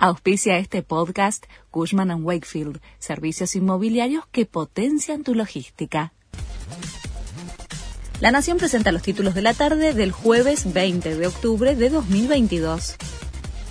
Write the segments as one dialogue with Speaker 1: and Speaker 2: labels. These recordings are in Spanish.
Speaker 1: Auspicia este podcast Cushman ⁇ Wakefield, servicios inmobiliarios que potencian tu logística. La Nación presenta los títulos de la tarde del jueves 20 de octubre de 2022.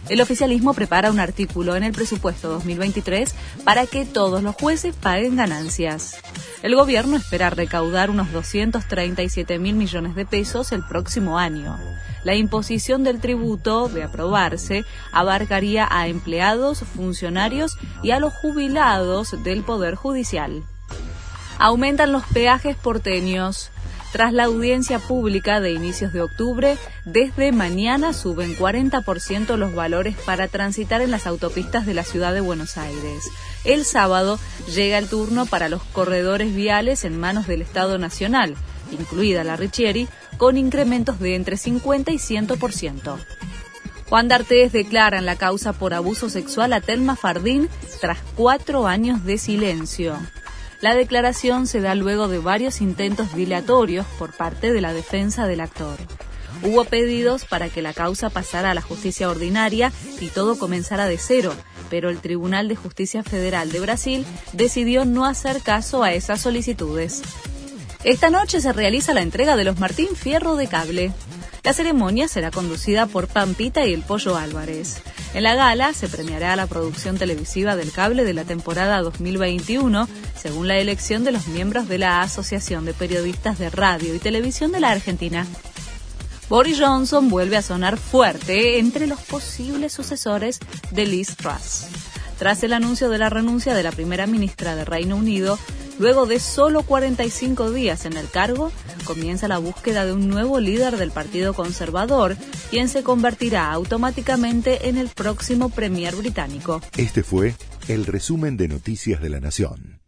Speaker 1: El oficialismo prepara un artículo en el presupuesto 2023 para que todos los jueces paguen ganancias. El gobierno espera recaudar unos 237 mil millones de pesos el próximo año. La imposición del tributo, de aprobarse, abarcaría a empleados, funcionarios y a los jubilados del Poder Judicial. Aumentan los peajes porteños. Tras la audiencia pública de inicios de octubre, desde mañana suben 40% los valores para transitar en las autopistas de la ciudad de Buenos Aires. El sábado llega el turno para los corredores viales en manos del Estado Nacional, incluida la Richieri, con incrementos de entre 50 y 100%. Juan D'Artés declara en la causa por abuso sexual a Telma Fardín tras cuatro años de silencio. La declaración se da luego de varios intentos dilatorios por parte de la defensa del actor. Hubo pedidos para que la causa pasara a la justicia ordinaria y todo comenzara de cero, pero el Tribunal de Justicia Federal de Brasil decidió no hacer caso a esas solicitudes. Esta noche se realiza la entrega de los Martín Fierro de Cable. La ceremonia será conducida por Pampita y el Pollo Álvarez. En la gala se premiará la producción televisiva del cable de la temporada 2021, según la elección de los miembros de la Asociación de Periodistas de Radio y Televisión de la Argentina. Boris Johnson vuelve a sonar fuerte entre los posibles sucesores de Liz Truss. Tras el anuncio de la renuncia de la primera ministra de Reino Unido, Luego de solo 45 días en el cargo, comienza la búsqueda de un nuevo líder del Partido Conservador, quien se convertirá automáticamente en el próximo Premier británico.
Speaker 2: Este fue el resumen de Noticias de la Nación.